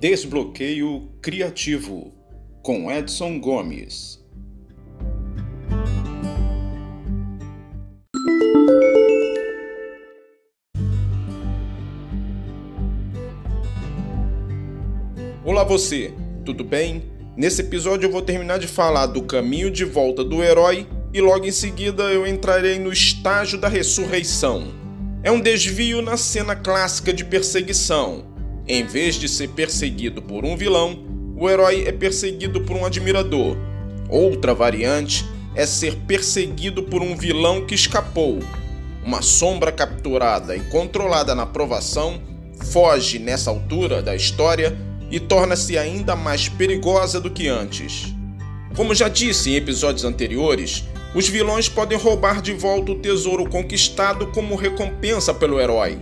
Desbloqueio Criativo com Edson Gomes. Olá você, tudo bem? Nesse episódio eu vou terminar de falar do caminho de volta do herói e logo em seguida eu entrarei no estágio da ressurreição. É um desvio na cena clássica de perseguição. Em vez de ser perseguido por um vilão, o herói é perseguido por um admirador. Outra variante é ser perseguido por um vilão que escapou. Uma sombra capturada e controlada na provação foge nessa altura da história e torna-se ainda mais perigosa do que antes. Como já disse em episódios anteriores, os vilões podem roubar de volta o tesouro conquistado como recompensa pelo herói.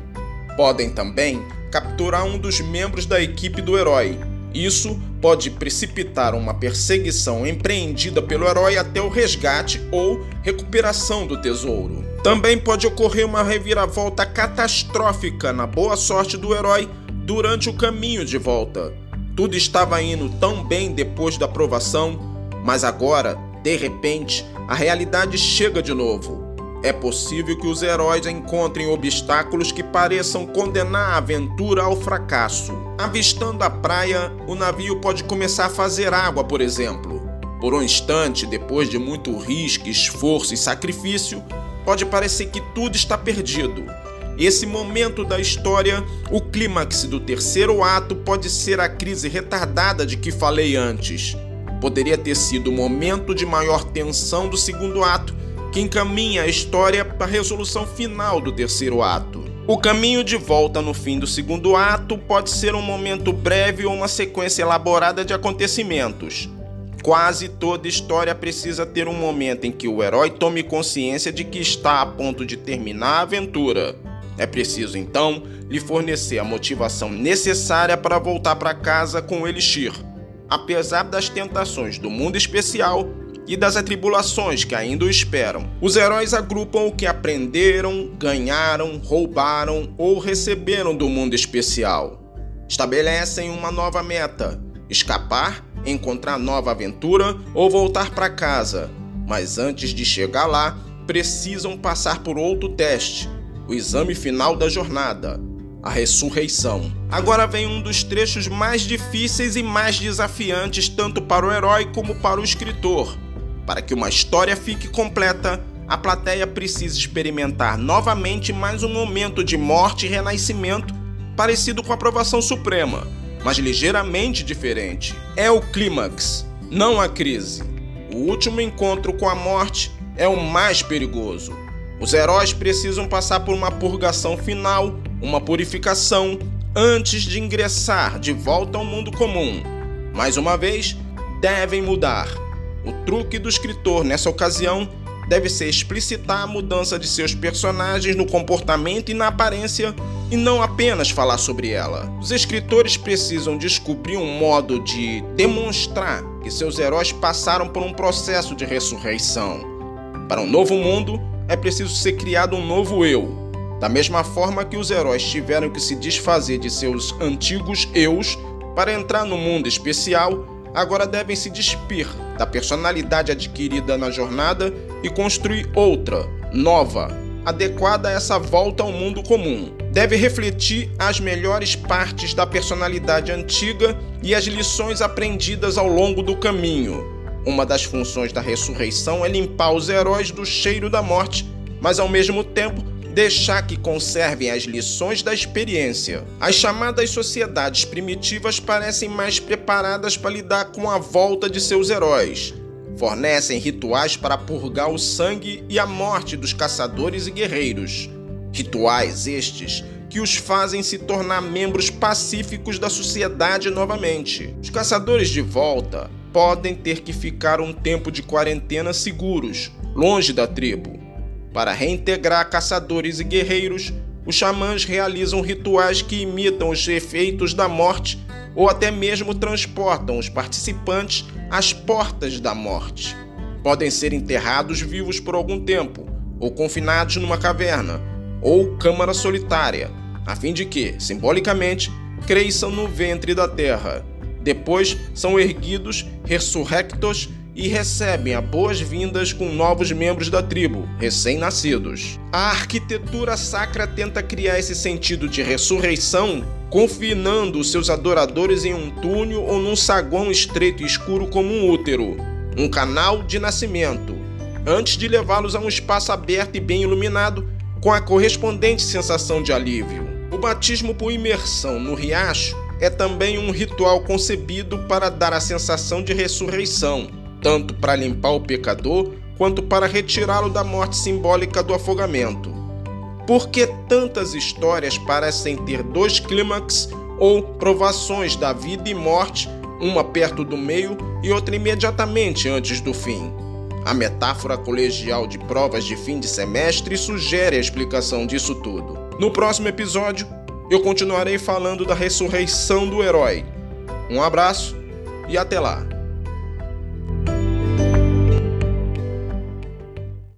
Podem também capturar um dos membros da equipe do herói. Isso pode precipitar uma perseguição empreendida pelo herói até o resgate ou recuperação do tesouro. Também pode ocorrer uma reviravolta catastrófica na boa sorte do herói durante o caminho de volta. Tudo estava indo tão bem depois da aprovação, mas agora, de repente, a realidade chega de novo. É possível que os heróis encontrem obstáculos que pareçam condenar a aventura ao fracasso. Avistando a praia, o navio pode começar a fazer água, por exemplo. Por um instante, depois de muito risco, esforço e sacrifício, pode parecer que tudo está perdido. Esse momento da história, o clímax do terceiro ato, pode ser a crise retardada de que falei antes. Poderia ter sido o momento de maior tensão do segundo ato, que encaminha a história para a resolução final do terceiro ato. O caminho de volta no fim do segundo ato pode ser um momento breve ou uma sequência elaborada de acontecimentos. Quase toda história precisa ter um momento em que o herói tome consciência de que está a ponto de terminar a aventura. É preciso então lhe fornecer a motivação necessária para voltar para casa com o Elixir, apesar das tentações do mundo especial e das atribulações que ainda o esperam. Os heróis agrupam o que aprenderam, ganharam, roubaram ou receberam do mundo especial. Estabelecem uma nova meta: escapar, encontrar nova aventura ou voltar para casa. Mas antes de chegar lá, precisam passar por outro teste o exame final da jornada, a ressurreição. Agora vem um dos trechos mais difíceis e mais desafiantes tanto para o herói como para o escritor. Para que uma história fique completa, a plateia precisa experimentar novamente mais um momento de morte e renascimento parecido com a aprovação suprema, mas ligeiramente diferente. É o clímax, não a crise. O último encontro com a morte é o mais perigoso. Os heróis precisam passar por uma purgação final, uma purificação, antes de ingressar de volta ao mundo comum. Mais uma vez, devem mudar. O truque do escritor nessa ocasião deve ser explicitar a mudança de seus personagens no comportamento e na aparência e não apenas falar sobre ela. Os escritores precisam descobrir um modo de demonstrar que seus heróis passaram por um processo de ressurreição. Para um novo mundo, é preciso ser criado um novo eu. Da mesma forma que os heróis tiveram que se desfazer de seus antigos eus para entrar no mundo especial, agora devem se despir da personalidade adquirida na jornada e construir outra, nova, adequada a essa volta ao mundo comum. Deve refletir as melhores partes da personalidade antiga e as lições aprendidas ao longo do caminho uma das funções da ressurreição é limpar os heróis do cheiro da morte, mas ao mesmo tempo deixar que conservem as lições da experiência. As chamadas sociedades primitivas parecem mais preparadas para lidar com a volta de seus heróis. Fornecem rituais para purgar o sangue e a morte dos caçadores e guerreiros. Rituais estes que os fazem se tornar membros pacíficos da sociedade novamente. Os caçadores de volta podem ter que ficar um tempo de quarentena seguros, longe da tribo. Para reintegrar caçadores e guerreiros, os xamãs realizam rituais que imitam os efeitos da morte ou até mesmo transportam os participantes às portas da morte. Podem ser enterrados vivos por algum tempo, ou confinados numa caverna, ou câmara solitária, a fim de que, simbolicamente, cresçam no ventre da terra. Depois são erguidos, ressurrectos e recebem as boas-vindas com novos membros da tribo, recém-nascidos. A arquitetura sacra tenta criar esse sentido de ressurreição, confinando seus adoradores em um túnel ou num saguão estreito e escuro como um útero, um canal de nascimento, antes de levá-los a um espaço aberto e bem iluminado, com a correspondente sensação de alívio. O batismo por imersão no riacho é também um ritual concebido para dar a sensação de ressurreição tanto para limpar o pecador quanto para retirá-lo da morte simbólica do afogamento. Por que tantas histórias parecem ter dois clímax ou provações da vida e morte, uma perto do meio e outra imediatamente antes do fim? A metáfora colegial de provas de fim de semestre sugere a explicação disso tudo. No próximo episódio, eu continuarei falando da ressurreição do herói. Um abraço e até lá!